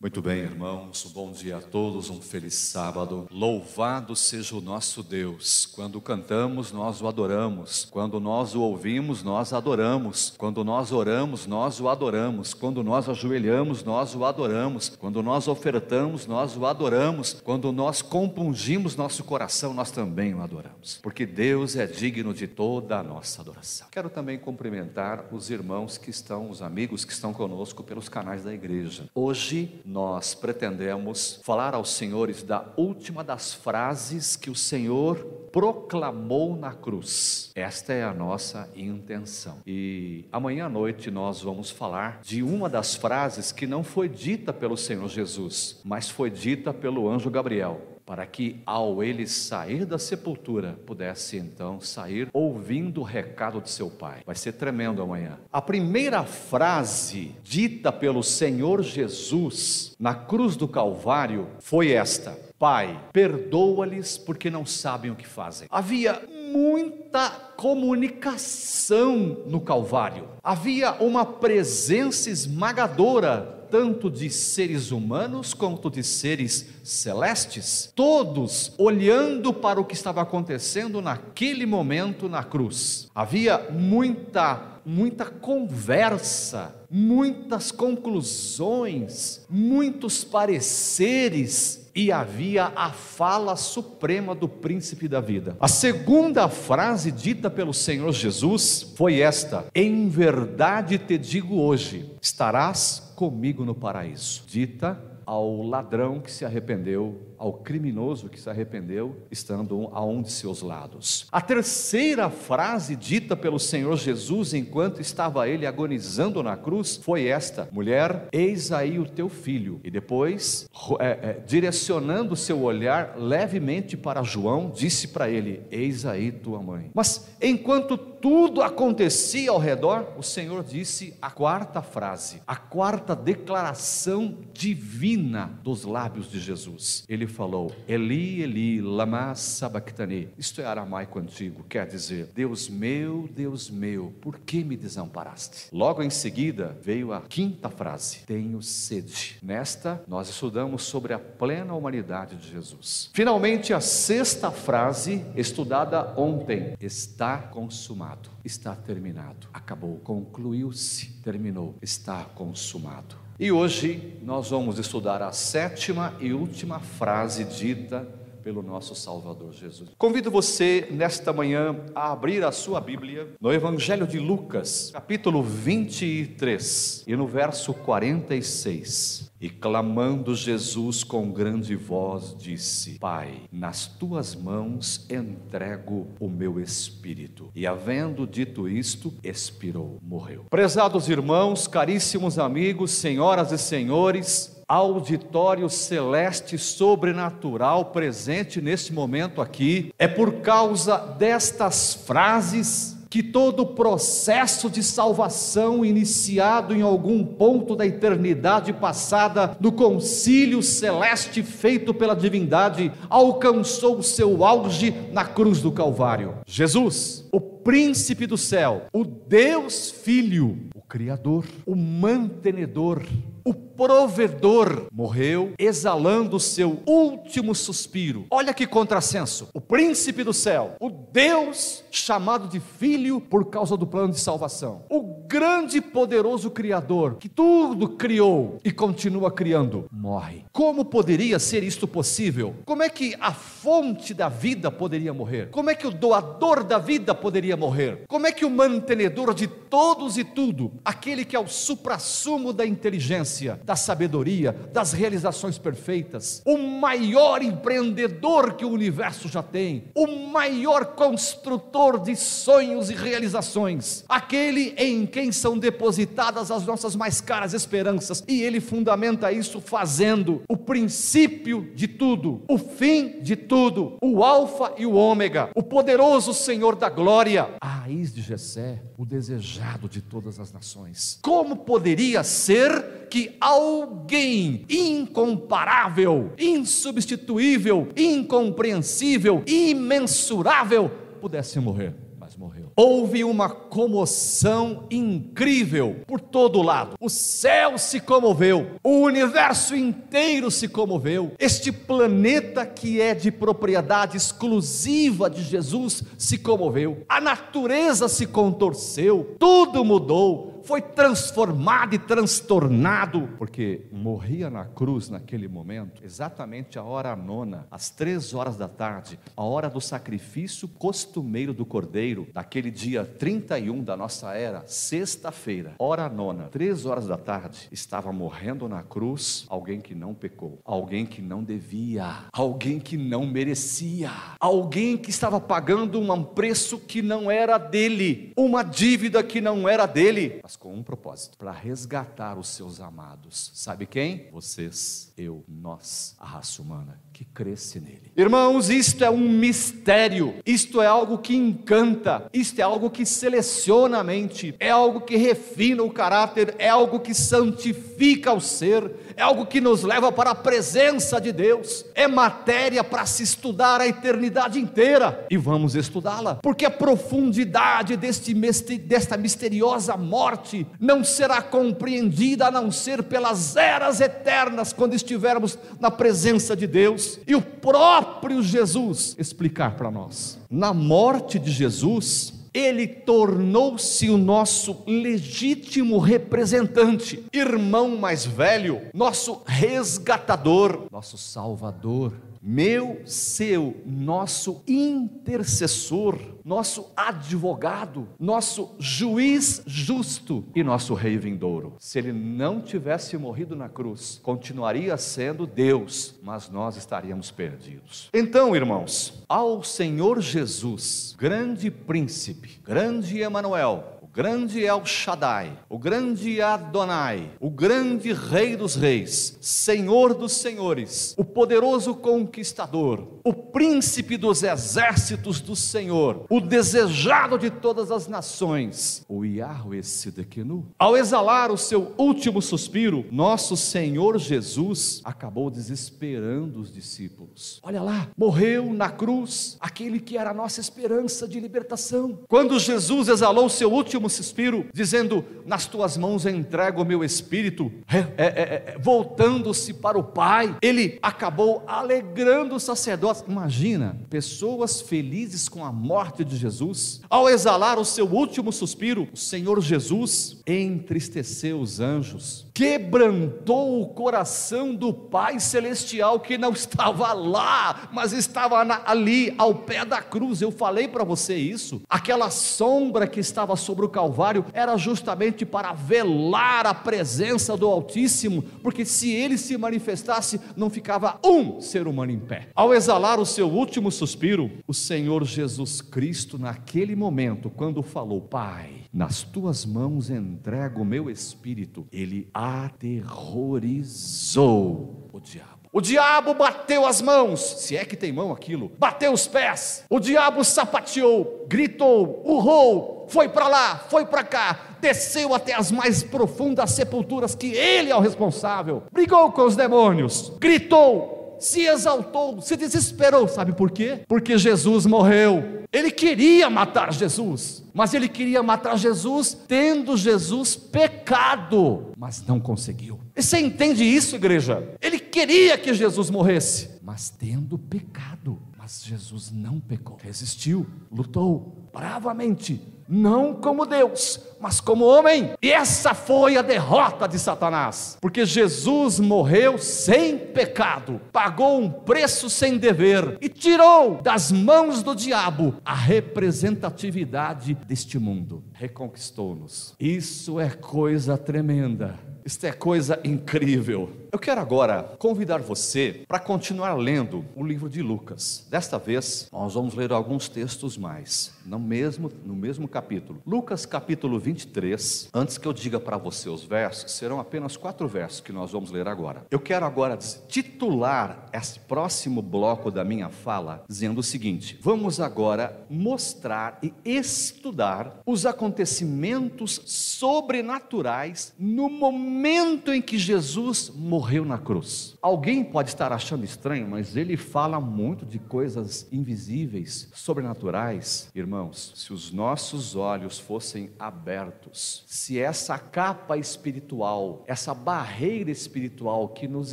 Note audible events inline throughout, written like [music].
Muito bem, irmãos, um bom dia a todos, um feliz sábado. Louvado seja o nosso Deus. Quando cantamos, nós o adoramos. Quando nós o ouvimos, nós adoramos. Quando nós oramos, nós o adoramos. Quando nós ajoelhamos, nós o adoramos. Quando nós ofertamos, nós o adoramos. Quando nós compungimos nosso coração, nós também o adoramos. Porque Deus é digno de toda a nossa adoração. Quero também cumprimentar os irmãos que estão, os amigos que estão conosco pelos canais da igreja. Hoje, nós pretendemos falar aos senhores da última das frases que o Senhor proclamou na cruz. Esta é a nossa intenção. E amanhã à noite nós vamos falar de uma das frases que não foi dita pelo Senhor Jesus, mas foi dita pelo anjo Gabriel para que ao ele sair da sepultura, pudesse então sair ouvindo o recado de seu pai. Vai ser tremendo amanhã. A primeira frase dita pelo Senhor Jesus na cruz do Calvário foi esta: Pai, perdoa-lhes porque não sabem o que fazem. Havia muita comunicação no Calvário, havia uma presença esmagadora tanto de seres humanos quanto de seres celestes, todos olhando para o que estava acontecendo naquele momento na cruz. Havia muita muita conversa, muitas conclusões, muitos pareceres e havia a fala suprema do príncipe da vida. A segunda frase dita pelo Senhor Jesus foi esta: Em verdade te digo hoje, estarás comigo no paraíso. Dita ao ladrão que se arrependeu ao criminoso que se arrependeu, estando a um de seus lados. A terceira frase dita pelo Senhor Jesus enquanto estava ele agonizando na cruz foi esta: Mulher, eis aí o teu filho. E depois, é, é, direcionando seu olhar levemente para João, disse para ele: Eis aí tua mãe. Mas enquanto tudo acontecia ao redor, o Senhor disse a quarta frase, a quarta declaração divina dos lábios de Jesus. Ele falou: Eli, Eli, lama sabachthani. Isto é aramaico antigo, quer dizer: Deus meu, Deus meu, por que me desamparaste? Logo em seguida veio a quinta frase: Tenho sede. Nesta, nós estudamos sobre a plena humanidade de Jesus. Finalmente, a sexta frase, estudada ontem: Está consumado, está terminado, acabou, concluiu-se, terminou, está consumado. E hoje nós vamos estudar a sétima e última frase dita pelo nosso Salvador Jesus. Convido você nesta manhã a abrir a sua Bíblia no Evangelho de Lucas, capítulo 23, e no verso 46. E clamando Jesus com grande voz, disse: Pai, nas tuas mãos entrego o meu espírito. E havendo dito isto, expirou, morreu. Prezados irmãos, caríssimos amigos, senhoras e senhores, auditório celeste sobrenatural presente neste momento aqui, é por causa destas frases que todo o processo de salvação iniciado em algum ponto da eternidade passada, no concílio celeste feito pela divindade, alcançou seu auge na cruz do Calvário. Jesus, o príncipe do céu, o Deus Filho, o Criador, o mantenedor, o provedor morreu exalando seu último suspiro. Olha que contrassenso. O príncipe do céu, o Deus chamado de filho por causa do plano de salvação. O grande e poderoso criador que tudo criou e continua criando, morre. Como poderia ser isto possível? Como é que a fonte da vida poderia morrer? Como é que o doador da vida poderia morrer? Como é que o mantenedor de todos e tudo, aquele que é o suprassumo da inteligência, da sabedoria, das realizações perfeitas, o maior empreendedor que o universo já tem, o maior construtor de sonhos e realizações, aquele em quem são depositadas as nossas mais caras esperanças, e ele fundamenta isso fazendo o princípio de tudo, o fim de tudo, o Alfa e o Ômega, o poderoso Senhor da glória, a raiz de Jessé, o desejado de todas as nações. Como poderia ser que alguém incomparável, insubstituível, incompreensível, imensurável pudesse morrer? morreu. Houve uma comoção incrível por todo lado. O céu se comoveu, o universo inteiro se comoveu. Este planeta que é de propriedade exclusiva de Jesus se comoveu. A natureza se contorceu, tudo mudou foi transformado e transtornado, porque morria na cruz naquele momento, exatamente a hora nona, às três horas da tarde, a hora do sacrifício costumeiro do cordeiro, naquele dia 31 da nossa era, sexta-feira, hora nona, três horas da tarde, estava morrendo na cruz alguém que não pecou, alguém que não devia, alguém que não merecia, alguém que estava pagando um preço que não era dele, uma dívida que não era dele. Com um propósito: para resgatar os seus amados. Sabe quem? Vocês, eu, nós, a raça humana que cresce nele. Irmãos, isto é um mistério, isto é algo que encanta, isto é algo que seleciona a mente, é algo que refina o caráter, é algo que santifica o ser, é algo que nos leva para a presença de Deus, é matéria para se estudar a eternidade inteira. E vamos estudá-la, porque a profundidade deste, desta misteriosa morte não será compreendida a não ser pelas eras eternas, quando estivermos na presença de Deus. E o próprio Jesus explicar para nós. Na morte de Jesus, ele tornou-se o nosso legítimo representante, irmão mais velho, nosso resgatador, nosso salvador meu, seu, nosso intercessor, nosso advogado, nosso juiz justo e nosso rei vindouro. Se ele não tivesse morrido na cruz, continuaria sendo Deus, mas nós estaríamos perdidos. Então, irmãos, ao Senhor Jesus, grande príncipe, grande Emanuel, grande El Shaddai, o grande Adonai, o grande Rei dos Reis, Senhor dos Senhores, o poderoso conquistador, o príncipe dos exércitos do Senhor, o desejado de todas as nações, o Yahweh Sidekenu. Ao exalar o seu último suspiro, nosso Senhor Jesus acabou desesperando os discípulos. Olha lá, morreu na cruz aquele que era a nossa esperança de libertação. Quando Jesus exalou seu último último suspiro, dizendo: Nas tuas mãos entrego o meu espírito, é, é, é, voltando-se para o Pai, ele acabou alegrando os sacerdotes. Imagina, pessoas felizes com a morte de Jesus, ao exalar o seu último suspiro, o Senhor Jesus entristeceu os anjos, quebrantou o coração do Pai Celestial que não estava lá, mas estava na, ali ao pé da cruz. Eu falei para você isso, aquela sombra que estava sobre o Calvário era justamente para velar a presença do Altíssimo, porque se ele se manifestasse, não ficava um ser humano em pé. Ao exalar o seu último suspiro, o Senhor Jesus Cristo, naquele momento, quando falou: Pai, nas tuas mãos entrego o meu espírito, ele aterrorizou o diabo. O diabo bateu as mãos, se é que tem mão aquilo, bateu os pés. O diabo sapateou, gritou, urrou, foi para lá, foi para cá, desceu até as mais profundas sepulturas que ele é o responsável. Brigou com os demônios, gritou, se exaltou, se desesperou. Sabe por quê? Porque Jesus morreu. Ele queria matar Jesus, mas ele queria matar Jesus tendo Jesus pecado, mas não conseguiu. E você entende isso, igreja? Ele queria que Jesus morresse, mas tendo pecado. Mas Jesus não pecou, resistiu, lutou bravamente, não como Deus, mas como homem. E essa foi a derrota de Satanás, porque Jesus morreu sem pecado, pagou um preço sem dever e tirou das mãos do diabo a representatividade deste mundo. Reconquistou-nos. Isso é coisa tremenda. Isto é coisa incrível. Eu quero agora convidar você para continuar lendo o livro de Lucas. Desta vez, nós vamos ler alguns textos mais, no mesmo, no mesmo capítulo. Lucas, capítulo 23. Antes que eu diga para você os versos, serão apenas quatro versos que nós vamos ler agora. Eu quero agora titular esse próximo bloco da minha fala dizendo o seguinte: vamos agora mostrar e estudar os acontecimentos sobrenaturais no momento em que Jesus morreu morreu na cruz. Alguém pode estar achando estranho, mas ele fala muito de coisas invisíveis, sobrenaturais. Irmãos, se os nossos olhos fossem abertos, se essa capa espiritual, essa barreira espiritual que nos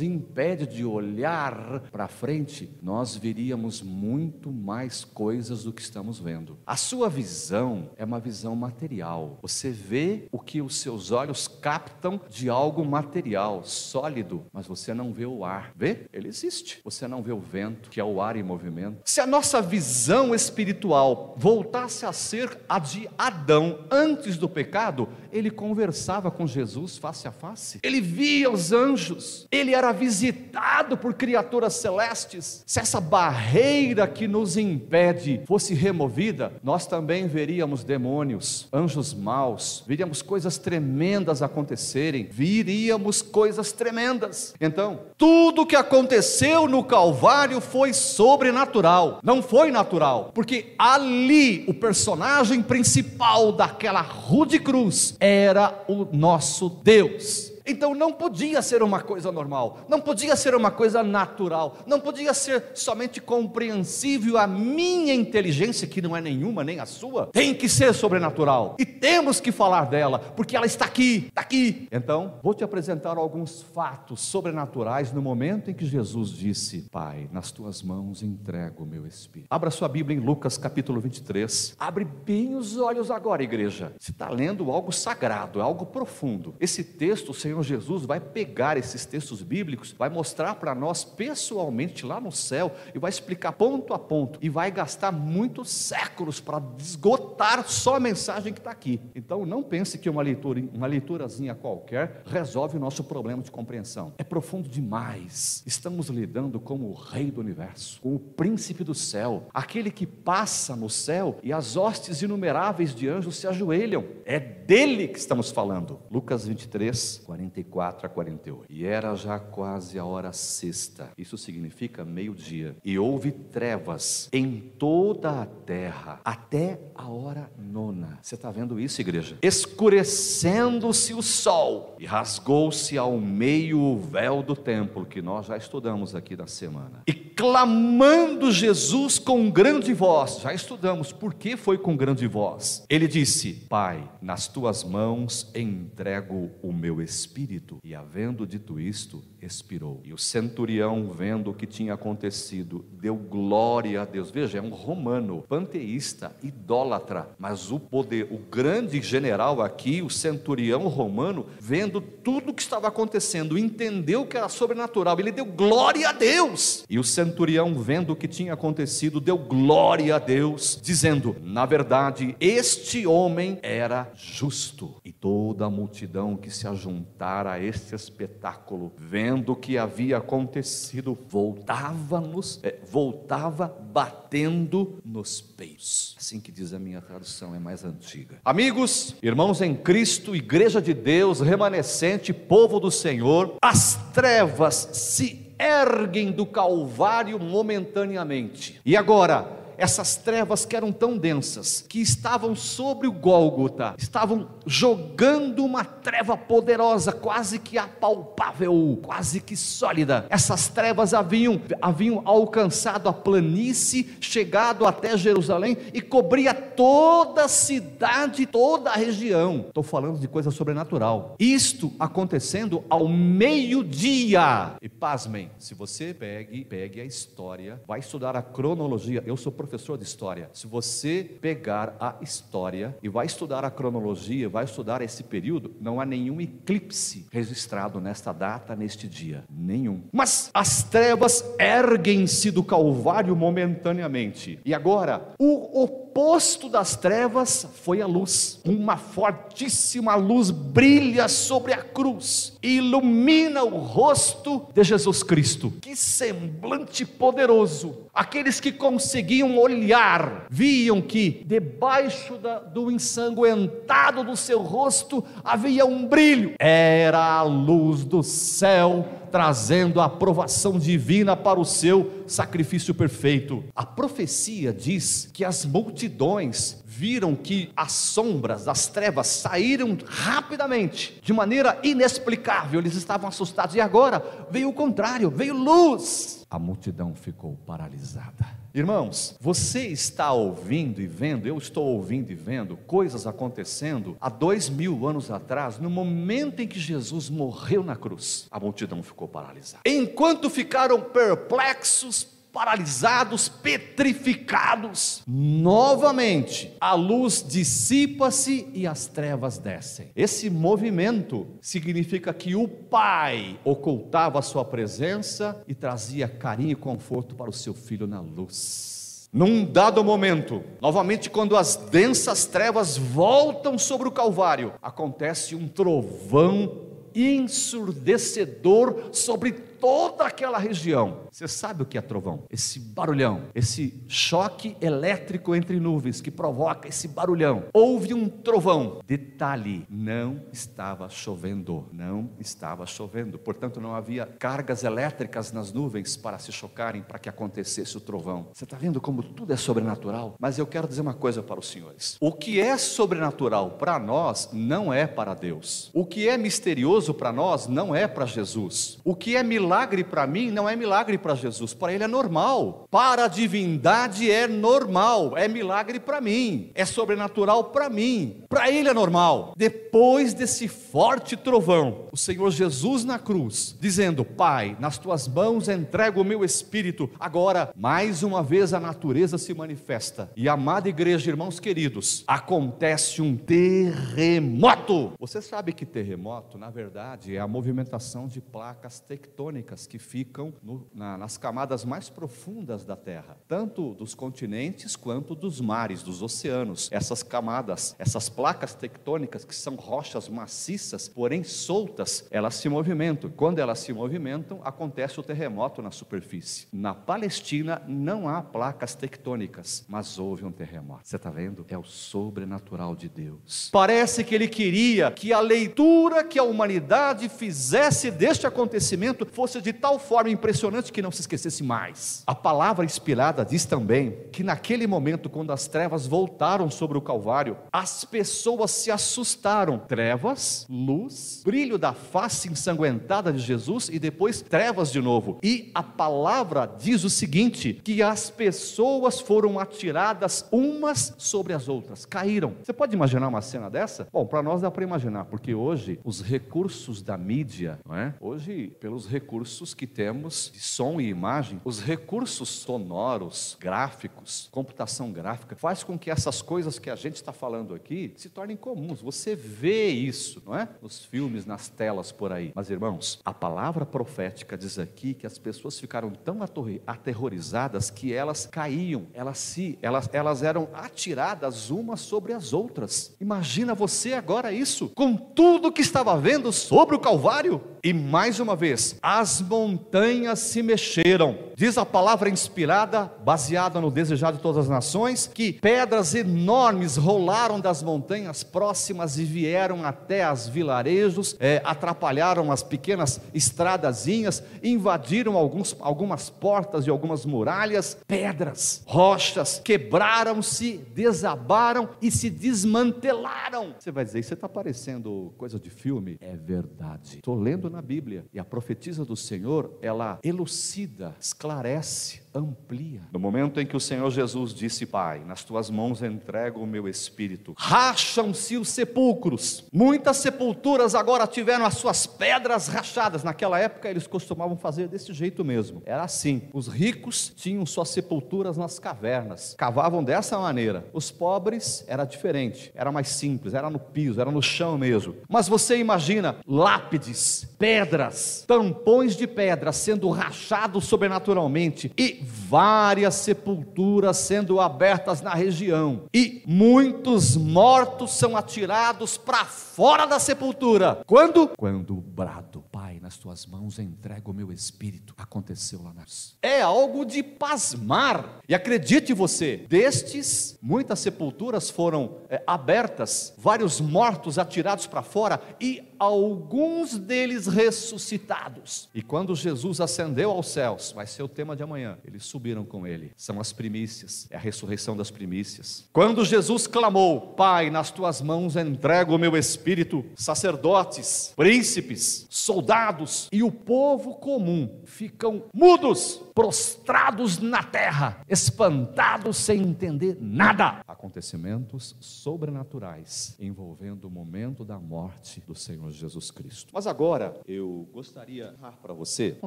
impede de olhar para frente, nós veríamos muito mais coisas do que estamos vendo. A sua visão é uma visão material. Você vê o que os seus olhos captam de algo material, sólido, mas você não vê o ar. Vê? Ele existe. Você não vê o vento, que é o ar em movimento. Se a nossa visão espiritual voltasse a ser a de Adão antes do pecado, ele conversava com Jesus face a face. Ele via os anjos. Ele era visitado por criaturas celestes. Se essa barreira que nos impede fosse removida, nós também veríamos demônios, anjos maus, veríamos coisas tremendas acontecerem, viríamos coisas tremendas. Então, tudo que aconteceu no Calvário foi sobrenatural, não foi natural, porque ali o personagem principal daquela rude cruz era o nosso Deus. Então não podia ser uma coisa normal, não podia ser uma coisa natural, não podia ser somente compreensível a minha inteligência, que não é nenhuma, nem a sua, tem que ser sobrenatural. E temos que falar dela, porque ela está aqui, está aqui. Então, vou te apresentar alguns fatos sobrenaturais no momento em que Jesus disse: Pai, nas tuas mãos entrego o meu espírito. Abra sua Bíblia em Lucas capítulo 23. Abre bem os olhos agora, igreja. Você está lendo algo sagrado, algo profundo. Esse texto, o Senhor Senhor Jesus vai pegar esses textos bíblicos, vai mostrar para nós pessoalmente lá no céu e vai explicar ponto a ponto e vai gastar muitos séculos para esgotar só a mensagem que está aqui. Então não pense que uma leitura, uma leiturazinha qualquer resolve o nosso problema de compreensão. É profundo demais. Estamos lidando com o Rei do Universo, com o Príncipe do céu, aquele que passa no céu e as hostes inumeráveis de anjos se ajoelham. É dele que estamos falando. Lucas 23, 40. 44 a 48. E era já quase a hora sexta, isso significa meio-dia. E houve trevas em toda a terra, até a hora nona. Você está vendo isso, igreja? Escurecendo-se o sol, e rasgou-se ao meio o véu do templo, que nós já estudamos aqui na semana. E clamando Jesus com grande voz, já estudamos por que foi com grande voz. Ele disse: Pai, nas tuas mãos entrego o meu espírito espírito. E havendo dito isto, expirou. E o centurião, vendo o que tinha acontecido, deu glória a Deus. Veja, é um romano, panteísta, idólatra, mas o poder, o grande general aqui, o centurião romano, vendo tudo o que estava acontecendo, entendeu que era sobrenatural, ele deu glória a Deus. E o centurião, vendo o que tinha acontecido, deu glória a Deus, dizendo: Na verdade, este homem era justo. E toda a multidão que se ajuntara a este espetáculo, vendo vendo o que havia acontecido, voltava-nos, é, voltava batendo nos peitos. Assim que diz a minha tradução, é mais antiga. Amigos, irmãos em Cristo, igreja de Deus, remanescente, povo do Senhor, as trevas se erguem do Calvário momentaneamente. E agora, essas trevas que eram tão densas, que estavam sobre o Gólgota, estavam jogando uma treva poderosa, quase que apalpável, quase que sólida. Essas trevas haviam, haviam alcançado a planície, chegado até Jerusalém e cobria toda a cidade, toda a região. Estou falando de coisa sobrenatural. Isto acontecendo ao meio-dia. E pasmem, se você pegue, pegue a história, vai estudar a cronologia. Eu sou professor de história, se você pegar a história e vai estudar a cronologia, vai estudar esse período, não há nenhum eclipse registrado nesta data, neste dia. Nenhum. Mas as trevas erguem-se do Calvário momentaneamente. E agora, o oposto das trevas foi a luz. Uma fortíssima luz brilha sobre a cruz, ilumina o rosto de Jesus Cristo. Que semblante poderoso! Aqueles que conseguiam olhar, viam que debaixo da, do ensanguentado do seu rosto havia um brilho. Era a luz do céu trazendo a aprovação divina para o seu sacrifício perfeito. A profecia diz que as multidões viram que as sombras das trevas saíram rapidamente, de maneira inexplicável. Eles estavam assustados. E agora veio o contrário, veio luz. A multidão ficou paralisada. Irmãos, você está ouvindo e vendo, eu estou ouvindo e vendo coisas acontecendo há dois mil anos atrás, no momento em que Jesus morreu na cruz, a multidão ficou paralisada. Enquanto ficaram perplexos, paralisados, petrificados. Novamente, a luz dissipa-se e as trevas descem. Esse movimento significa que o Pai ocultava a sua presença e trazia carinho e conforto para o seu filho na luz. Num dado momento, novamente, quando as densas trevas voltam sobre o Calvário, acontece um trovão ensurdecedor sobre toda aquela região. Você sabe o que é trovão? Esse barulhão, esse choque elétrico entre nuvens que provoca esse barulhão. Houve um trovão. Detalhe: não estava chovendo, não estava chovendo. Portanto, não havia cargas elétricas nas nuvens para se chocarem para que acontecesse o trovão. Você está vendo como tudo é sobrenatural? Mas eu quero dizer uma coisa para os senhores: o que é sobrenatural para nós não é para Deus. O que é misterioso para nós não é para Jesus. O que é milagre milagre para mim não é milagre para Jesus, para ele é normal. Para a divindade é normal, é milagre para mim, é sobrenatural para mim. Para ele é normal. Depois desse forte trovão, o Senhor Jesus na cruz, dizendo: Pai, nas tuas mãos entrego o meu espírito. Agora, mais uma vez a natureza se manifesta. E amada igreja, irmãos queridos, acontece um terremoto. Você sabe que terremoto, na verdade, é a movimentação de placas tectônicas tectônicas que ficam no, na, nas camadas mais profundas da Terra, tanto dos continentes quanto dos mares, dos oceanos. Essas camadas, essas placas tectônicas que são rochas maciças, porém soltas, elas se movimentam. Quando elas se movimentam, acontece o terremoto na superfície. Na Palestina não há placas tectônicas, mas houve um terremoto. Você está vendo? É o sobrenatural de Deus. Parece que ele queria que a leitura que a humanidade fizesse deste acontecimento fosse de tal forma impressionante que não se esquecesse mais. A palavra inspirada diz também que naquele momento, quando as trevas voltaram sobre o Calvário, as pessoas se assustaram. Trevas, luz, brilho da face ensanguentada de Jesus e depois trevas de novo. E a palavra diz o seguinte: que as pessoas foram atiradas umas sobre as outras, caíram. Você pode imaginar uma cena dessa? Bom, para nós dá para imaginar, porque hoje os recursos da mídia, não é? Hoje, pelos recursos recursos que temos de som e imagem, os recursos sonoros, gráficos, computação gráfica, faz com que essas coisas que a gente está falando aqui se tornem comuns. Você vê isso, não é? Nos filmes, nas telas por aí. Mas, irmãos, a palavra profética diz aqui que as pessoas ficaram tão aterrorizadas que elas caíam, elas se, elas, elas eram atiradas umas sobre as outras. Imagina você agora isso, com tudo que estava vendo sobre o Calvário. E mais uma vez, as montanhas se mexeram. Diz a palavra inspirada, baseada no desejado de todas as nações, que pedras enormes rolaram das montanhas próximas e vieram até as vilarejos, é, atrapalharam as pequenas estradazinhas, invadiram alguns, algumas portas e algumas muralhas, pedras, rochas, quebraram-se, desabaram e se desmantelaram. Você vai dizer, isso está parecendo coisa de filme? É verdade. Estou lendo na Bíblia e a profetisa do Senhor, ela elucida, esclarece amplia. No momento em que o Senhor Jesus disse, Pai, nas tuas mãos entrego o meu espírito, racham-se os sepulcros. Muitas sepulturas agora tiveram as suas pedras rachadas. Naquela época eles costumavam fazer desse jeito mesmo. Era assim: os ricos tinham suas sepulturas nas cavernas, cavavam dessa maneira. Os pobres era diferente, era mais simples, era no piso, era no chão mesmo. Mas você imagina lápides, pedras, tampões de pedras sendo rachados sobrenaturalmente e várias sepulturas sendo abertas na região, e muitos mortos são atirados para fora da sepultura. Quando? Quando o brado, Pai, nas tuas mãos entrego o meu espírito. Aconteceu lá nas. É algo de pasmar. E acredite você, destes, muitas sepulturas foram é, abertas, vários mortos atirados para fora e alguns deles ressuscitados. E quando Jesus ascendeu aos céus, vai ser o tema de amanhã, eles subiram com ele. São as primícias, é a ressurreição das primícias. Quando Jesus clamou: Pai, nas tuas mãos entrego o meu espírito, sacerdotes, príncipes, soldados e o povo comum ficam mudos, prostrados na terra, espantados sem entender nada. Acontecimentos sobrenaturais envolvendo o momento da morte do Senhor Jesus Cristo. Mas agora eu gostaria de falar para você um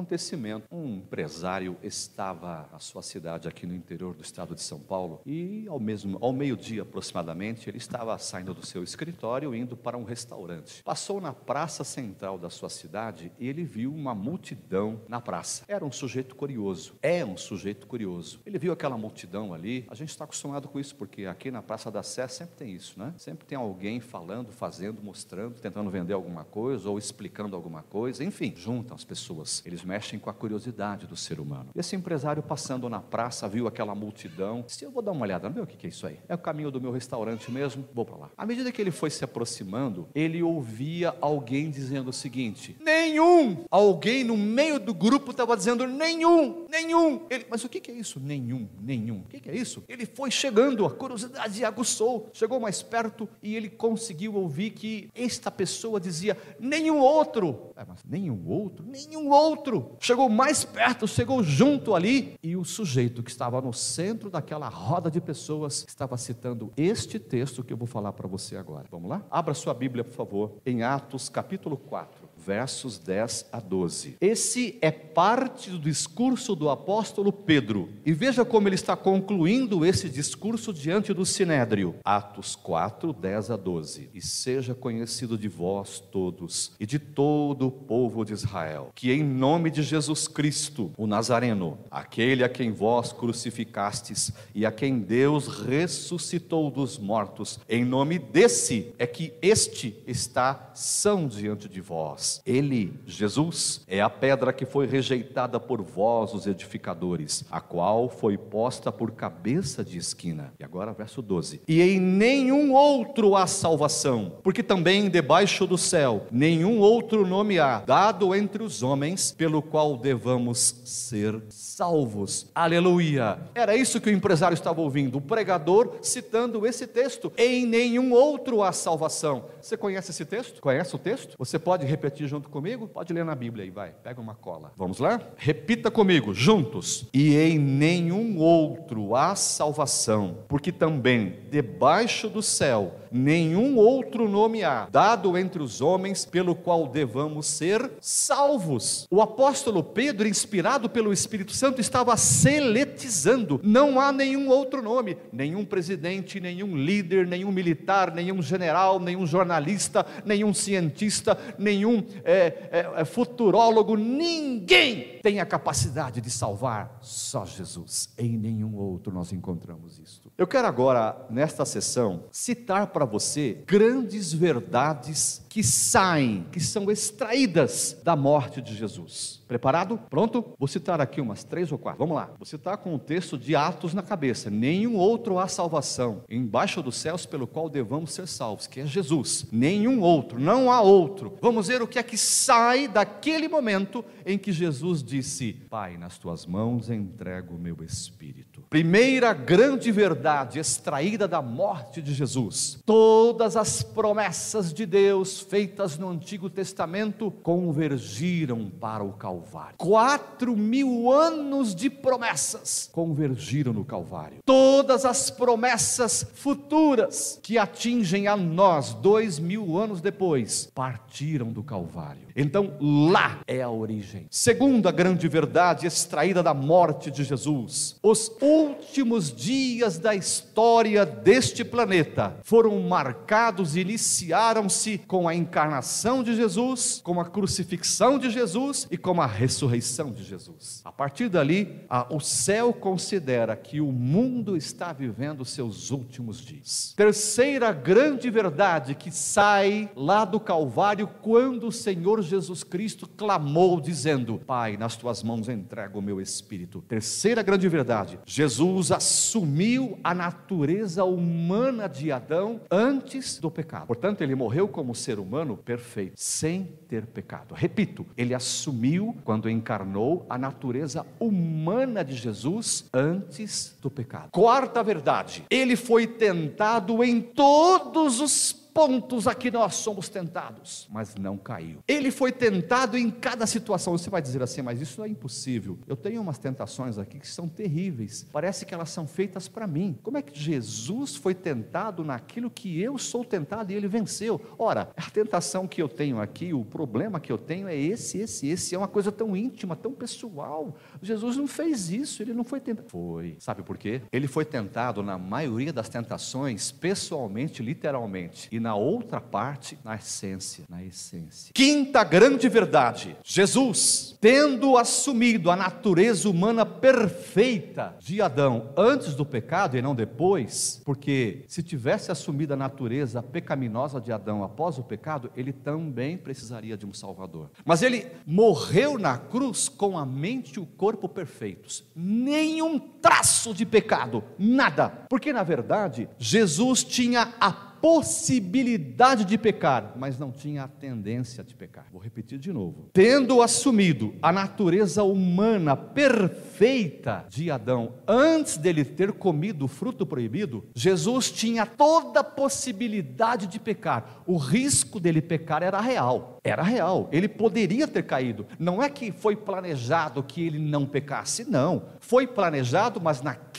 acontecimento. Um empresário estava na sua cidade aqui no interior do estado de São Paulo e ao mesmo ao meio-dia aproximadamente ele estava saindo do seu escritório indo para um restaurante. Passou na praça central da sua cidade e ele viu uma multidão na praça. Era um sujeito curioso. É um sujeito curioso. Ele viu aquela multidão ali. A gente está acostumado com isso porque aqui na Praça da Sé sempre tem isso, né? Sempre tem alguém falando, fazendo, mostrando, tentando vender alguma coisa ou explicando alguma coisa, enfim, juntam as pessoas. Eles mexem com a curiosidade do ser humano. Esse empresário passando na praça, viu aquela multidão, disse: Eu vou dar uma olhada, meu, o que é isso aí? É o caminho do meu restaurante mesmo, vou para lá. À medida que ele foi se aproximando, ele ouvia alguém dizendo o seguinte: Nenhum! Alguém no meio do grupo estava dizendo: Nenhum, nenhum. Ele, Mas o que é isso? Nenhum, nenhum. O que é isso? Ele foi chegando, a curiosidade aguçou, chegou mais perto e ele conseguiu ouvir que esta pessoa dizia nenhum outro. É, mas nenhum outro? Nenhum outro. Chegou mais perto, chegou junto ali, e o sujeito que estava no centro daquela roda de pessoas estava citando este texto que eu vou falar para você agora. Vamos lá? Abra sua Bíblia, por favor, em Atos capítulo 4 versos 10 a 12. Esse é parte do discurso do apóstolo Pedro. E veja como ele está concluindo esse discurso diante do sinédrio. Atos 4, 10 a 12. E seja conhecido de vós todos e de todo o povo de Israel, que em nome de Jesus Cristo, o Nazareno, aquele a quem vós crucificastes e a quem Deus ressuscitou dos mortos, em nome desse é que este está são diante de vós ele, Jesus, é a pedra que foi rejeitada por vós, os edificadores, a qual foi posta por cabeça de esquina. E agora, verso 12: E em nenhum outro há salvação, porque também debaixo do céu nenhum outro nome há, dado entre os homens, pelo qual devamos ser salvos. Aleluia! Era isso que o empresário estava ouvindo, o pregador citando esse texto. Em nenhum outro há salvação. Você conhece esse texto? Conhece o texto? Você pode repetir repetir junto comigo? Pode ler na Bíblia aí, vai. Pega uma cola. Vamos lá? Repita comigo, juntos. E em nenhum outro há salvação, porque também debaixo do céu nenhum outro nome há, dado entre os homens, pelo qual devamos ser salvos. O apóstolo Pedro, inspirado pelo Espírito Santo, estava seletizando. Não há nenhum outro nome, nenhum presidente, nenhum líder, nenhum militar, nenhum general, nenhum jornalista, nenhum cientista, nenhum é, é, é, futurólogo, ninguém tem a capacidade de salvar, só Jesus. Em nenhum outro nós encontramos isto. Eu quero agora, nesta sessão, citar para você grandes verdades que saem, que são extraídas da morte de Jesus. Preparado? Pronto? Vou citar aqui umas três ou quatro. Vamos lá. Vou citar com o texto de Atos na cabeça. Nenhum outro há salvação embaixo dos céus pelo qual devamos ser salvos, que é Jesus. Nenhum outro, não há outro. Vamos ver o que é que sai daquele momento em que Jesus disse: Pai, nas tuas mãos entrego o meu espírito. Primeira grande verdade extraída da morte de Jesus: todas as promessas de Deus feitas no Antigo Testamento convergiram para o Calvário. Quatro mil anos de promessas convergiram no Calvário. Todas as promessas futuras que atingem a nós dois mil anos depois partiram do Calvário. Então lá é a origem. Segunda grande verdade extraída da morte de Jesus: os últimos dias da história deste planeta foram marcados, iniciaram-se com a a encarnação de Jesus, com a crucifixão de Jesus e com a ressurreição de Jesus. A partir dali, a, o céu considera que o mundo está vivendo seus últimos dias. Terceira grande verdade que sai lá do Calvário quando o Senhor Jesus Cristo clamou, dizendo: Pai, nas tuas mãos entrego o meu espírito. Terceira grande verdade: Jesus assumiu a natureza humana de Adão antes do pecado. Portanto, ele morreu como ser humano perfeito, sem ter pecado. Repito, ele assumiu, quando encarnou, a natureza humana de Jesus antes do pecado. Quarta verdade: ele foi tentado em todos os pontos aqui nós somos tentados, mas não caiu. Ele foi tentado em cada situação. Você vai dizer assim, mas isso é impossível. Eu tenho umas tentações aqui que são terríveis. Parece que elas são feitas para mim. Como é que Jesus foi tentado naquilo que eu sou tentado e ele venceu? Ora, a tentação que eu tenho aqui, o problema que eu tenho é esse, esse, esse. É uma coisa tão íntima, tão pessoal. Jesus não fez isso, ele não foi tentado. Foi. Sabe por quê? Ele foi tentado na maioria das tentações, pessoalmente, literalmente. Na outra parte, na essência, na essência. Quinta grande verdade: Jesus, tendo assumido a natureza humana perfeita de Adão antes do pecado e não depois, porque se tivesse assumido a natureza pecaminosa de Adão após o pecado, ele também precisaria de um Salvador. Mas ele morreu na cruz com a mente e o corpo perfeitos, nenhum traço de pecado, nada, porque na verdade Jesus tinha a possibilidade de pecar, mas não tinha a tendência de pecar. Vou repetir de novo. Tendo assumido a natureza humana perfeita de Adão antes dele ter comido o fruto proibido, Jesus tinha toda a possibilidade de pecar. O risco dele pecar era real. Era real. Ele poderia ter caído. Não é que foi planejado que ele não pecasse, não. Foi planejado, mas naquele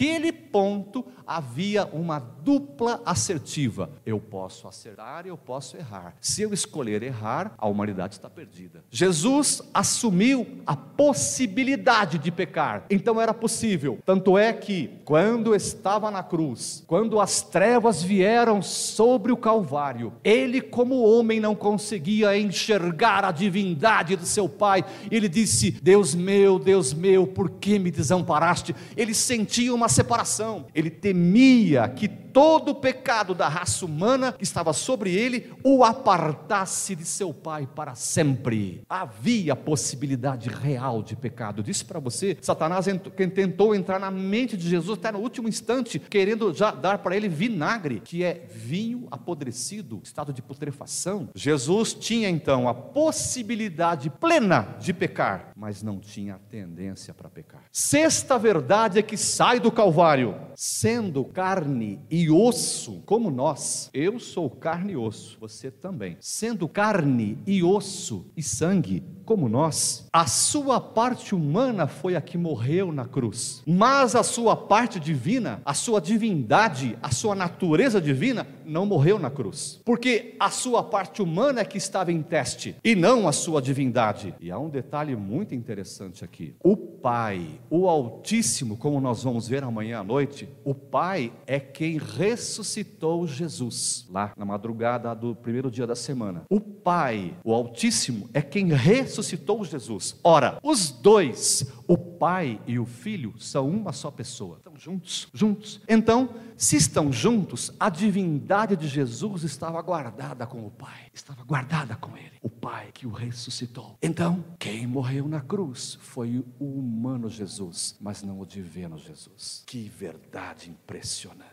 ponto havia uma dupla assertiva. Eu posso acertar e eu posso errar. Se eu escolher errar, a humanidade está perdida. Jesus assumiu a possibilidade de pecar, então era possível. Tanto é que, quando estava na cruz, quando as trevas vieram sobre o Calvário, ele, como homem, não conseguia enxergar a divindade do seu Pai. Ele disse: Deus meu, Deus meu, por que me desamparaste? Ele sentia uma separação, ele temia que todo o pecado da raça humana que estava sobre ele o apartasse de seu pai para sempre. Havia possibilidade real de pecado. Disse para você, Satanás tentou entrar na mente de Jesus até no último instante, querendo já dar para ele vinagre, que é vinho apodrecido, estado de putrefação. Jesus tinha então a possibilidade plena de pecar, mas não tinha tendência para pecar. Sexta verdade é que sai do Calvário, sendo carne e e osso, como nós. Eu sou carne e osso, você também. Sendo carne e osso e sangue, como nós, a sua parte humana foi a que morreu na cruz, mas a sua parte divina, a sua divindade, a sua natureza divina, não morreu na cruz, porque a sua parte humana é que estava em teste e não a sua divindade. E há um detalhe muito interessante aqui: o Pai, o Altíssimo, como nós vamos ver amanhã à noite, o Pai é quem ressuscitou Jesus, lá na madrugada do primeiro dia da semana. O Pai, o Altíssimo, é quem ressuscitou Jesus. Ora, os dois, o Pai e o Filho, são uma só pessoa. Estão juntos, juntos. Então, se estão juntos, a divindade de Jesus estava guardada com o Pai, estava guardada com ele, o Pai que o ressuscitou. Então, quem morreu na cruz foi o humano Jesus, mas não o divino Jesus. Que verdade impressionante.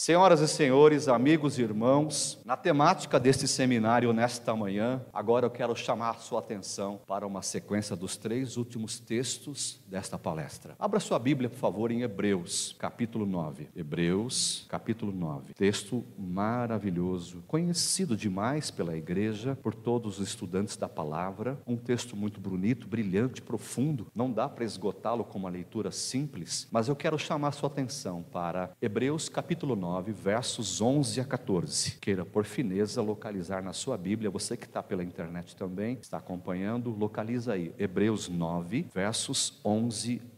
Senhoras e senhores, amigos e irmãos, na temática deste seminário nesta manhã, agora eu quero chamar sua atenção para uma sequência dos três últimos textos desta palestra. Abra sua Bíblia, por favor, em Hebreus, capítulo 9. Hebreus, capítulo 9. Texto maravilhoso, conhecido demais pela igreja, por todos os estudantes da palavra. Um texto muito bonito, brilhante, profundo. Não dá para esgotá-lo com uma leitura simples, mas eu quero chamar sua atenção para Hebreus, capítulo capítulo 9, versos 11 a 14. Queira, por fineza, localizar na sua Bíblia, você que está pela internet também, está acompanhando, localiza aí. Hebreus 9, versos 11 a 14.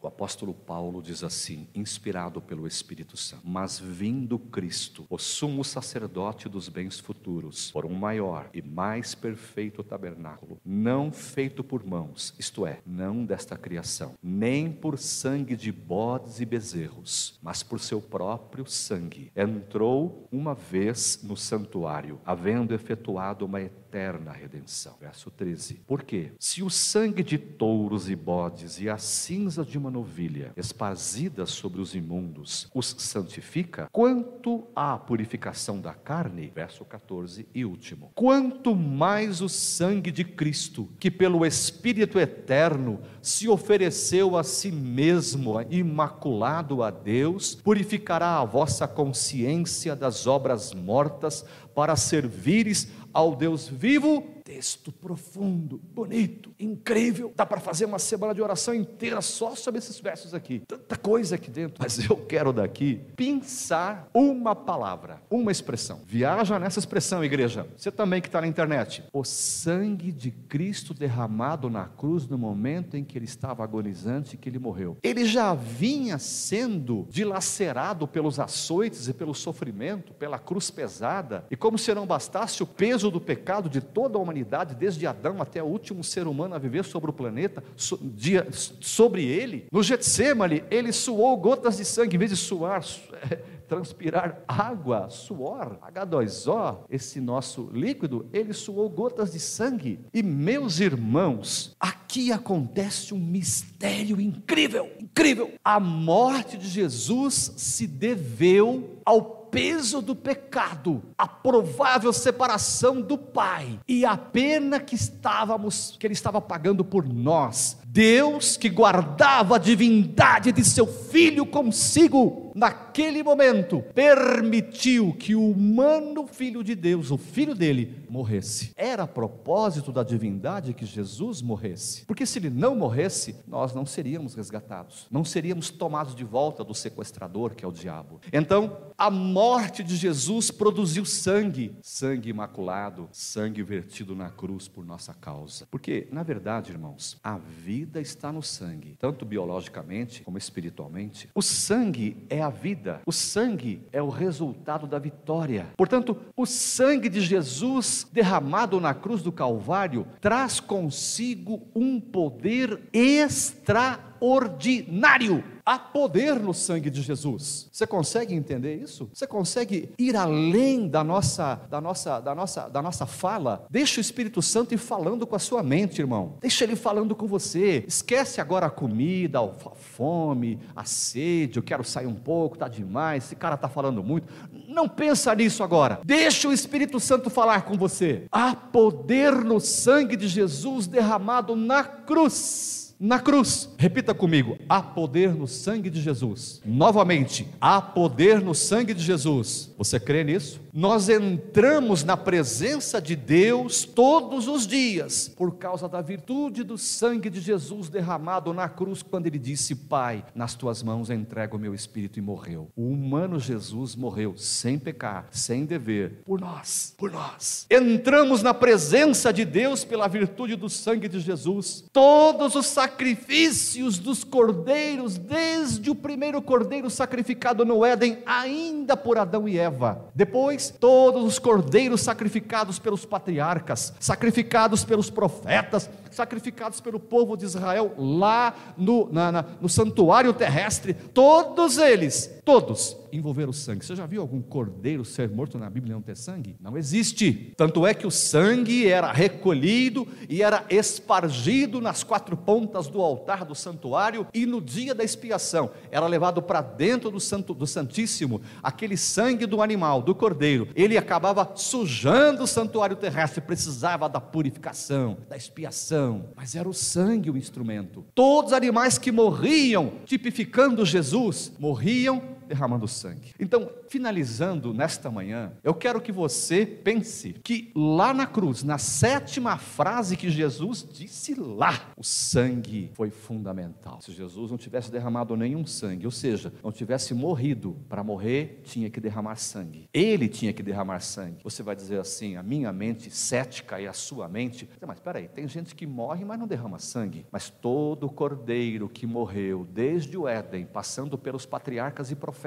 O apóstolo Paulo diz assim, inspirado pelo Espírito Santo: Mas vindo Cristo, o sumo sacerdote dos bens futuros, por um maior e mais perfeito tabernáculo, não feito por mãos, isto é, não desta criação, nem por sangue de bodes e bezerros, mas por seu próprio sangue, entrou uma vez no santuário, havendo efetuado uma eterna redenção. Verso 13. Por quê? Se o sangue de touros e bodes e a cinza de uma novilha, esparzidas sobre os imundos, os santifica, quanto à purificação da carne, verso 14 e último, quanto mais o sangue de Cristo, que pelo Espírito eterno se ofereceu a si mesmo, imaculado a Deus, purificará a vossa consciência das obras mortas para servires ao Deus vivo texto profundo, bonito, incrível. Dá para fazer uma semana de oração inteira só sobre esses versos aqui. Tanta coisa aqui dentro. Mas eu quero daqui pensar uma palavra, uma expressão. Viaja nessa expressão, igreja. Você também que está na internet. O sangue de Cristo derramado na cruz no momento em que ele estava agonizante e que ele morreu. Ele já vinha sendo dilacerado pelos açoites e pelo sofrimento, pela cruz pesada. E como se não bastasse o peso do pecado de toda a humanidade desde Adão até o último ser humano a viver sobre o planeta, sobre ele. No Getsemane, ele suou gotas de sangue, em vez de suar, [laughs] transpirar água, suor, H2O, esse nosso líquido, ele suou gotas de sangue. E meus irmãos, aqui acontece um mistério incrível, incrível. A morte de Jesus se deveu ao peso do pecado, a provável separação do Pai e a pena que estávamos que ele estava pagando por nós. Deus que guardava a divindade de seu filho consigo, naquele momento permitiu que o humano filho de Deus, o filho dele, morresse. Era propósito da divindade que Jesus morresse. Porque se ele não morresse, nós não seríamos resgatados, não seríamos tomados de volta do sequestrador que é o diabo. Então, a morte de Jesus produziu sangue, sangue imaculado, sangue vertido na cruz por nossa causa. Porque, na verdade, irmãos, a vida está no sangue, tanto biologicamente como espiritualmente. O sangue é a vida, o sangue é o resultado da vitória. Portanto, o sangue de Jesus derramado na cruz do Calvário traz consigo um poder extraordinário Há poder no sangue de Jesus. Você consegue entender isso? Você consegue ir além da nossa, da nossa, da nossa, da nossa fala? Deixa o Espírito Santo ir falando com a sua mente, irmão. Deixa ele falando com você. Esquece agora a comida, a fome, a sede. Eu quero sair um pouco, tá demais. Esse cara tá falando muito. Não pensa nisso agora. Deixa o Espírito Santo falar com você. Há poder no sangue de Jesus derramado na cruz na cruz. Repita comigo: há poder no sangue de Jesus. Novamente, há poder no sangue de Jesus. Você crê nisso? Nós entramos na presença de Deus todos os dias por causa da virtude do sangue de Jesus derramado na cruz quando ele disse: "Pai, nas tuas mãos entrego o meu espírito" e morreu. O humano Jesus morreu sem pecar, sem dever, por nós, por nós. Entramos na presença de Deus pela virtude do sangue de Jesus. Todos os sacrifícios dos cordeiros, desde o primeiro cordeiro sacrificado no Éden, ainda por Adão e Eva. Depois todos os cordeiros sacrificados pelos patriarcas, sacrificados pelos profetas, sacrificados pelo povo de Israel lá no, na, na, no santuário terrestre, todos eles, todos envolveram sangue. Você já viu algum cordeiro ser morto na Bíblia e não ter sangue? Não existe. Tanto é que o sangue era recolhido e era espargido nas quatro pontas do altar do santuário e no dia da expiação era levado para dentro do, santo, do Santíssimo aquele sangue do animal, do cordeiro. Ele acabava sujando o santuário terrestre, precisava da purificação, da expiação mas era o sangue o instrumento. Todos os animais que morriam, tipificando Jesus, morriam derramando sangue. Então, finalizando nesta manhã, eu quero que você pense que lá na cruz, na sétima frase que Jesus disse lá, o sangue foi fundamental. Se Jesus não tivesse derramado nenhum sangue, ou seja, não tivesse morrido para morrer, tinha que derramar sangue. Ele tinha que derramar sangue. Você vai dizer assim: a minha mente cética e a sua mente. Mas espera aí, tem gente que morre, mas não derrama sangue. Mas todo cordeiro que morreu, desde o Éden, passando pelos patriarcas e profetas,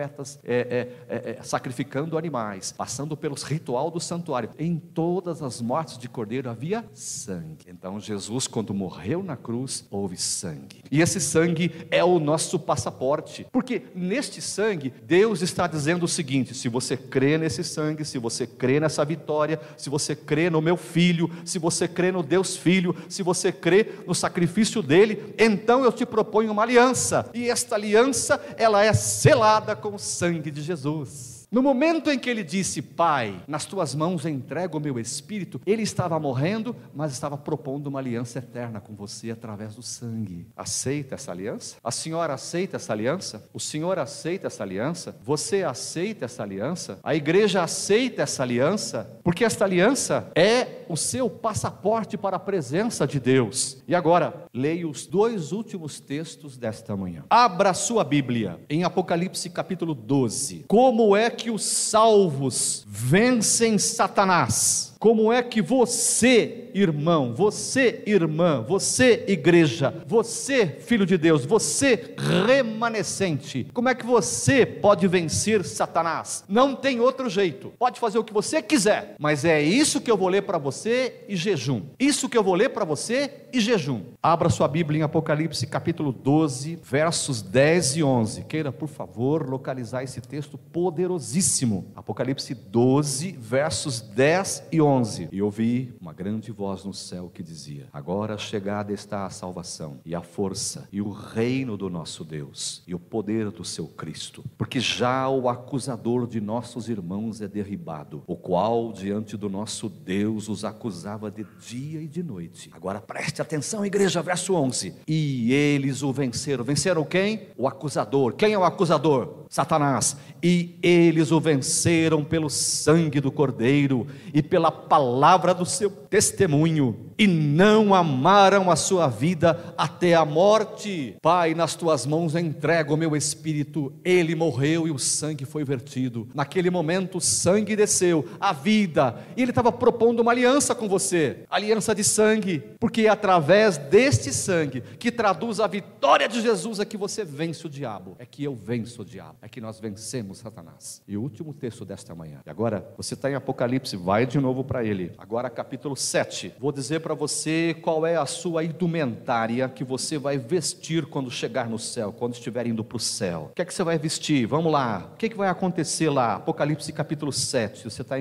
é, é, é, é sacrificando animais, passando pelos ritual do santuário, em todas as mortes de cordeiro havia sangue. Então Jesus, quando morreu na cruz, houve sangue. E esse sangue é o nosso passaporte, porque neste sangue Deus está dizendo o seguinte: se você crê nesse sangue, se você crê nessa vitória, se você crê no meu filho, se você crê no Deus Filho, se você crê no sacrifício dele, então eu te proponho uma aliança. E esta aliança, ela é selada com o sangue de Jesus. No momento em que ele disse, Pai, nas tuas mãos entrego o meu espírito, ele estava morrendo, mas estava propondo uma aliança eterna com você através do sangue. Aceita essa aliança? A senhora aceita essa aliança? O senhor aceita essa aliança? Você aceita essa aliança? A igreja aceita essa aliança? Porque esta aliança é o seu passaporte para a presença de Deus. E agora, leia os dois últimos textos desta manhã. Abra sua Bíblia em Apocalipse capítulo 12. Como é que os salvos vencem Satanás? Como é que você, irmão, você, irmã, você, igreja, você, filho de Deus, você, remanescente, como é que você pode vencer Satanás? Não tem outro jeito. Pode fazer o que você quiser, mas é isso que eu vou ler para você e jejum. Isso que eu vou ler para você e jejum. Abra sua Bíblia em Apocalipse capítulo 12, versos 10 e 11. Queira, por favor, localizar esse texto poderosíssimo. Apocalipse 12, versos 10 e 11. 11: E ouvi uma grande voz no céu que dizia: Agora chegada está a salvação, e a força, e o reino do nosso Deus, e o poder do seu Cristo, porque já o acusador de nossos irmãos é derribado, o qual diante do nosso Deus os acusava de dia e de noite. Agora preste atenção, igreja, verso 11: E eles o venceram. Venceram quem? O acusador. Quem é o acusador? Satanás. E eles o venceram pelo sangue do Cordeiro e pela palavra do seu testemunho e não amaram a sua vida até a morte. Pai, nas tuas mãos entrego o meu espírito. Ele morreu e o sangue foi vertido. Naquele momento o sangue desceu, a vida. E ele estava propondo uma aliança com você, aliança de sangue, porque é através deste sangue que traduz a vitória de Jesus é que você vence o diabo. É que eu venço o diabo. É que nós vencemos Satanás. E o último texto desta manhã. E agora você está em Apocalipse, vai de novo para ele. Agora capítulo 7. Vou dizer para você qual é a sua indumentária que você vai vestir quando chegar no céu, quando estiver indo para o céu. O que é que você vai vestir? Vamos lá. O que, é que vai acontecer lá? Apocalipse capítulo 7. Você está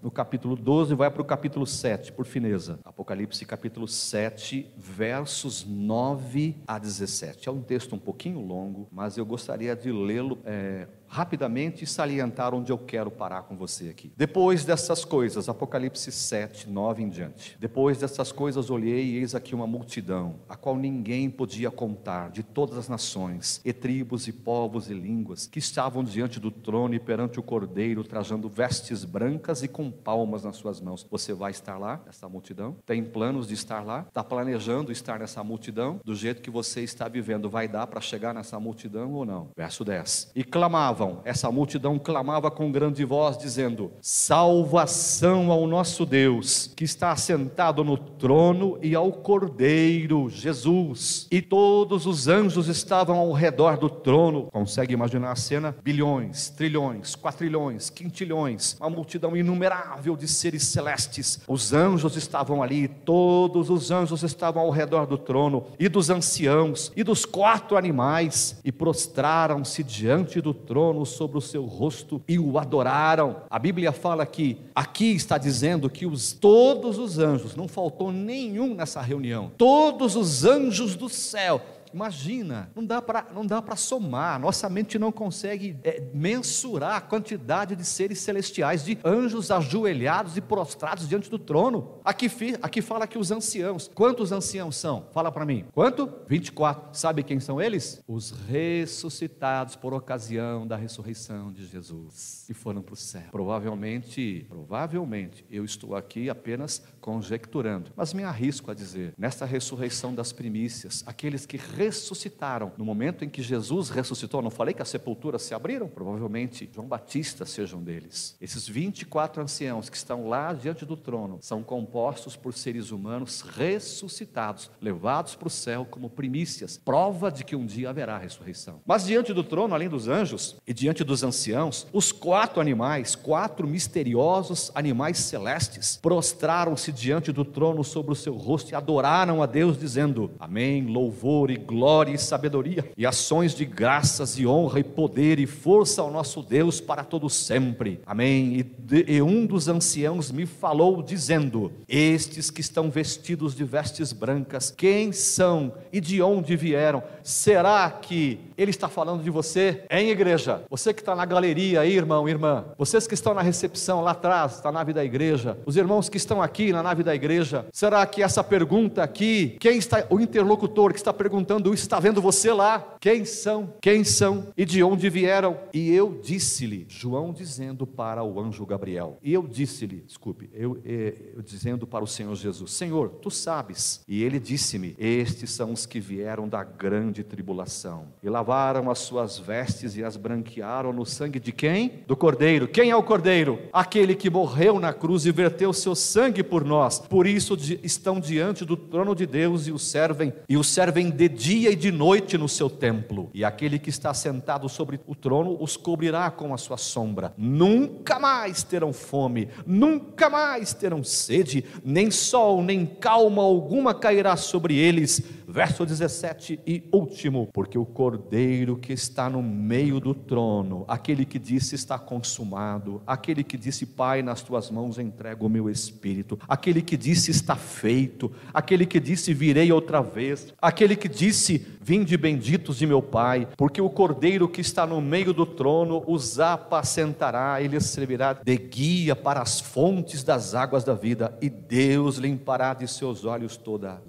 no capítulo 12, vai para o capítulo 7, por fineza. Apocalipse capítulo 7, versos 9 a 17. É um texto um pouquinho longo, mas eu gostaria de lê-lo é, rapidamente salientar onde eu quero parar com você aqui. Depois dessas coisas, Apocalipse 7, 9 em diante. Depois dessas coisas olhei e eis aqui uma multidão, a qual ninguém podia contar, de todas as nações, e tribos e povos e línguas, que estavam diante do trono e perante o cordeiro, trajando vestes brancas e com palmas nas suas mãos. Você vai estar lá, nessa multidão? Tem planos de estar lá? Está planejando estar nessa multidão? Do jeito que você está vivendo, vai dar para chegar nessa multidão ou não? Verso 10. E clamava clamavam, essa multidão clamava com grande voz, dizendo: Salvação ao nosso Deus, que está assentado no trono, e ao Cordeiro, Jesus. E todos os anjos estavam ao redor do trono. Consegue imaginar a cena? Bilhões, trilhões, quatrilhões, quintilhões, uma multidão inumerável de seres celestes. Os anjos estavam ali, todos os anjos estavam ao redor do trono, e dos anciãos, e dos quatro animais, e prostraram-se diante do trono trono sobre o seu rosto e o adoraram. A Bíblia fala que aqui está dizendo que os, todos os anjos, não faltou nenhum nessa reunião, todos os anjos do céu Imagina, não dá para não dá para somar. Nossa mente não consegue é, mensurar a quantidade de seres celestiais, de anjos ajoelhados e prostrados diante do trono. Aqui, aqui fala que os anciãos. Quantos anciãos são? Fala para mim. Quanto? 24. Sabe quem são eles? Os ressuscitados por ocasião da ressurreição de Jesus e foram para o céu. Provavelmente, provavelmente, eu estou aqui apenas conjecturando, mas me arrisco a dizer, nesta ressurreição das primícias, aqueles que ressuscitaram no momento em que Jesus ressuscitou, não falei que as sepulturas se abriram? Provavelmente João Batista seja um deles. Esses 24 anciãos que estão lá diante do trono são compostos por seres humanos ressuscitados, levados para o céu como primícias, prova de que um dia haverá ressurreição. Mas diante do trono, além dos anjos e diante dos anciãos, os quatro animais, quatro misteriosos animais celestes, prostraram-se diante do trono sobre o seu rosto e adoraram a Deus, dizendo: Amém, louvor e glória e sabedoria, e ações de graças e honra e poder e força ao nosso Deus para todo sempre. Amém. E, de, e um dos anciãos me falou, dizendo: Estes que estão vestidos de vestes brancas, quem são e de onde vieram? Será que ele está falando de você em igreja? Você que está na galeria aí, irmão, irmã, vocês que estão na recepção lá atrás, está na nave da igreja, os irmãos que estão aqui na nave da igreja, será que essa pergunta aqui, quem está, o interlocutor que está perguntando está vendo você lá? Quem são? Quem são? E de onde vieram? E eu disse-lhe, João dizendo para o anjo Gabriel, e eu disse-lhe, desculpe, eu, eu, eu dizendo para o Senhor Jesus, Senhor, tu sabes. E ele disse-me, estes são os que vieram da grande tribulação, e lavaram as suas vestes e as branquearam no sangue de quem? Do Cordeiro. Quem é o Cordeiro? Aquele que morreu na cruz e verteu seu sangue por nós. Por isso estão diante do trono de Deus e o servem, e o servem de dia e de noite no seu templo. E aquele que está sentado sobre o trono os cobrirá com a sua sombra. Nunca mais terão fome, nunca mais terão sede, nem sol, nem calma alguma cairá sobre eles verso 17 e último, porque o cordeiro que está no meio do trono, aquele que disse está consumado, aquele que disse Pai, nas tuas mãos entrego o meu espírito, aquele que disse está feito, aquele que disse virei outra vez, aquele que disse vinde benditos de meu Pai, porque o cordeiro que está no meio do trono os apacentará, ele servirá de guia para as fontes das águas da vida, e Deus limpará de seus olhos toda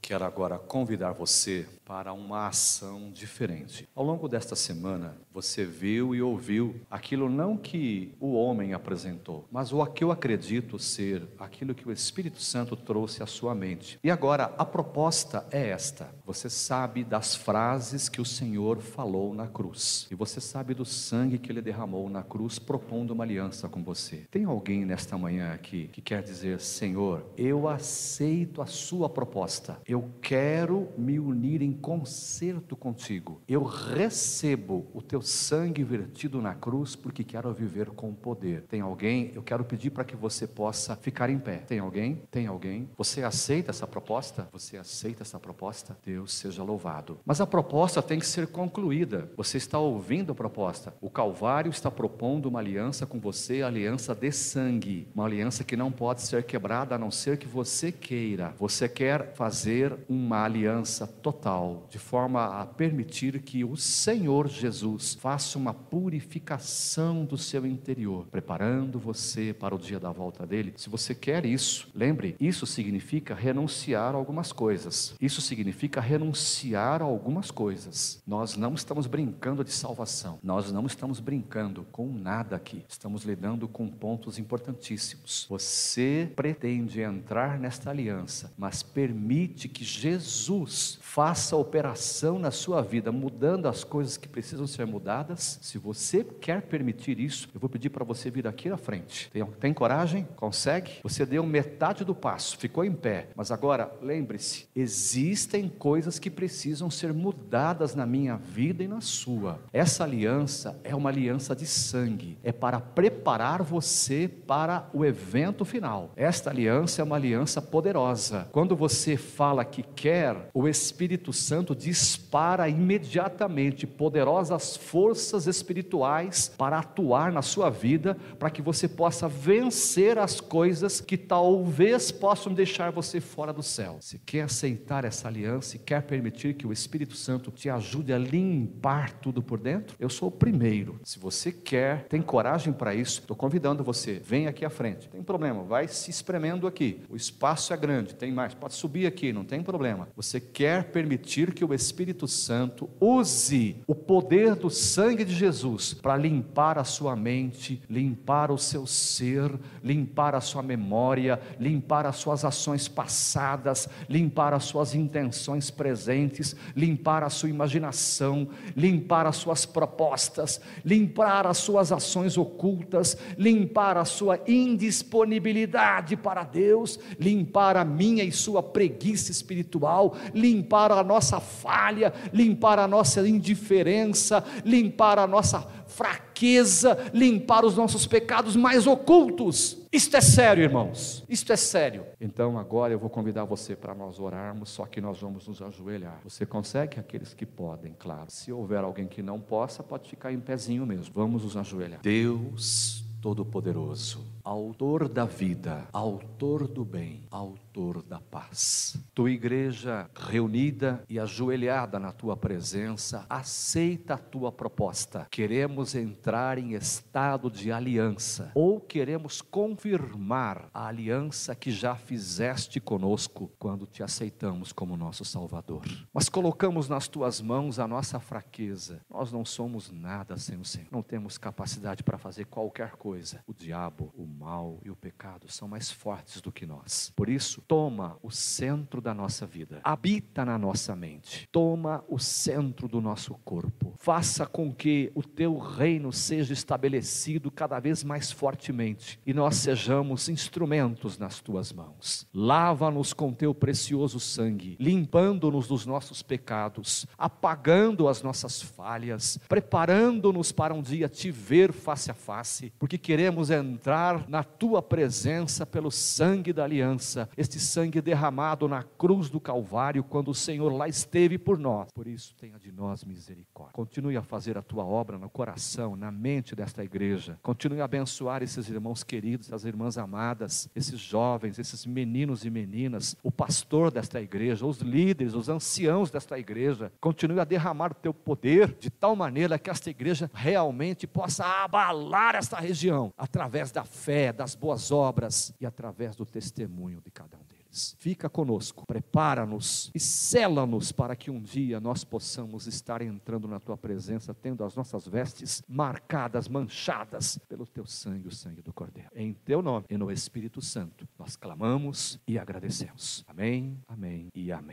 Quero agora convidar você para uma ação diferente. Ao longo desta semana, você viu e ouviu aquilo não que o homem apresentou, mas o que eu acredito ser aquilo que o Espírito Santo trouxe à sua mente. E agora, a proposta é esta: você sabe das frases que o Senhor falou na cruz, e você sabe do sangue que ele derramou na cruz, propondo uma aliança com você. Tem alguém nesta manhã aqui que quer dizer: Senhor, eu aceito a sua proposta, eu quero me unir em concerto contigo. Eu recebo o teu sangue vertido na cruz porque quero viver com poder. Tem alguém? Eu quero pedir para que você possa ficar em pé. Tem alguém? Tem alguém? Você aceita essa proposta? Você aceita essa proposta? Deus seja louvado. Mas a proposta tem que ser concluída. Você está ouvindo a proposta. O Calvário está propondo uma aliança com você, aliança de sangue, uma aliança que não pode ser quebrada a não ser que você queira. Você quer fazer uma aliança total de forma a permitir que o Senhor Jesus faça uma purificação do seu interior, preparando você para o dia da volta dele. Se você quer isso, lembre, isso significa renunciar a algumas coisas. Isso significa renunciar a algumas coisas. Nós não estamos brincando de salvação. Nós não estamos brincando com nada aqui. Estamos lidando com pontos importantíssimos. Você pretende entrar nesta aliança, mas permite que Jesus faça operação na sua vida, mudando as coisas que precisam ser mudadas, se você quer permitir isso, eu vou pedir para você vir aqui na frente. Tem, tem coragem? Consegue? Você deu metade do passo, ficou em pé, mas agora lembre-se: existem coisas que precisam ser mudadas na minha vida e na sua. Essa aliança é uma aliança de sangue, é para preparar você para o evento final. Esta aliança é uma aliança poderosa. Quando você fala que quer, o Espírito Santo dispara imediatamente poderosas forças espirituais para atuar na sua vida, para que você possa vencer as coisas que talvez possam deixar você fora do céu. Se quer aceitar essa aliança e quer permitir que o Espírito Santo te ajude a limpar tudo por dentro, eu sou o primeiro. Se você quer, tem coragem para isso, estou convidando você, vem aqui à frente. Tem problema, vai se espremendo aqui. O espaço é grande, tem mais, pode subir aqui, não tem problema. Você quer permitir que o Espírito Santo use o poder do sangue de Jesus para limpar a sua mente, limpar o seu ser, limpar a sua memória, limpar as suas ações passadas, limpar as suas intenções presentes, limpar a sua imaginação, limpar as suas propostas, limpar as suas ações ocultas, limpar a sua indisponibilidade para Deus, limpar a minha e sua preguiça espiritual, limpar a nossa falha, limpar a nossa indiferença, limpar a nossa fraqueza, limpar os nossos pecados mais ocultos. Isto é sério, irmãos. Isto é sério. Então agora eu vou convidar você para nós orarmos, só que nós vamos nos ajoelhar. Você consegue? Aqueles que podem, claro. Se houver alguém que não possa, pode ficar em pezinho mesmo. Vamos nos ajoelhar. Deus Todo-Poderoso, Autor da vida, Autor do bem, Autor da paz. Tua igreja reunida e ajoelhada na tua presença, aceita a tua proposta. Queremos entrar em estado de aliança, ou queremos confirmar a aliança que já fizeste conosco quando te aceitamos como nosso Salvador. Mas colocamos nas tuas mãos a nossa fraqueza. Nós não somos nada sem o Senhor, não temos capacidade para fazer qualquer coisa: o diabo, o mal e o pecado são mais fortes do que nós. Por isso, toma o centro da nossa vida, habita na nossa mente, toma o centro do nosso corpo, faça com que o teu reino seja estabelecido cada vez mais fortemente e nós sejamos instrumentos nas tuas mãos. Lava-nos com teu precioso sangue, limpando-nos dos nossos pecados, apagando as nossas falhas, preparando-nos para um dia te ver face a face, porque queremos entrar na tua presença pelo sangue da aliança, este sangue derramado na cruz do Calvário, quando o Senhor lá esteve por nós. Por isso, tenha de nós misericórdia. Continue a fazer a tua obra no coração, na mente desta igreja. Continue a abençoar esses irmãos queridos, essas irmãs amadas, esses jovens, esses meninos e meninas, o pastor desta igreja, os líderes, os anciãos desta igreja. Continue a derramar o teu poder de tal maneira que esta igreja realmente possa abalar esta região através da fé, das boas obras e através do testemunho de cada um. Fica conosco, prepara-nos e sela-nos para que um dia nós possamos estar entrando na tua presença, tendo as nossas vestes marcadas, manchadas pelo teu sangue, o sangue do Cordeiro. Em teu nome e no Espírito Santo, nós clamamos e agradecemos. Amém, amém e amém.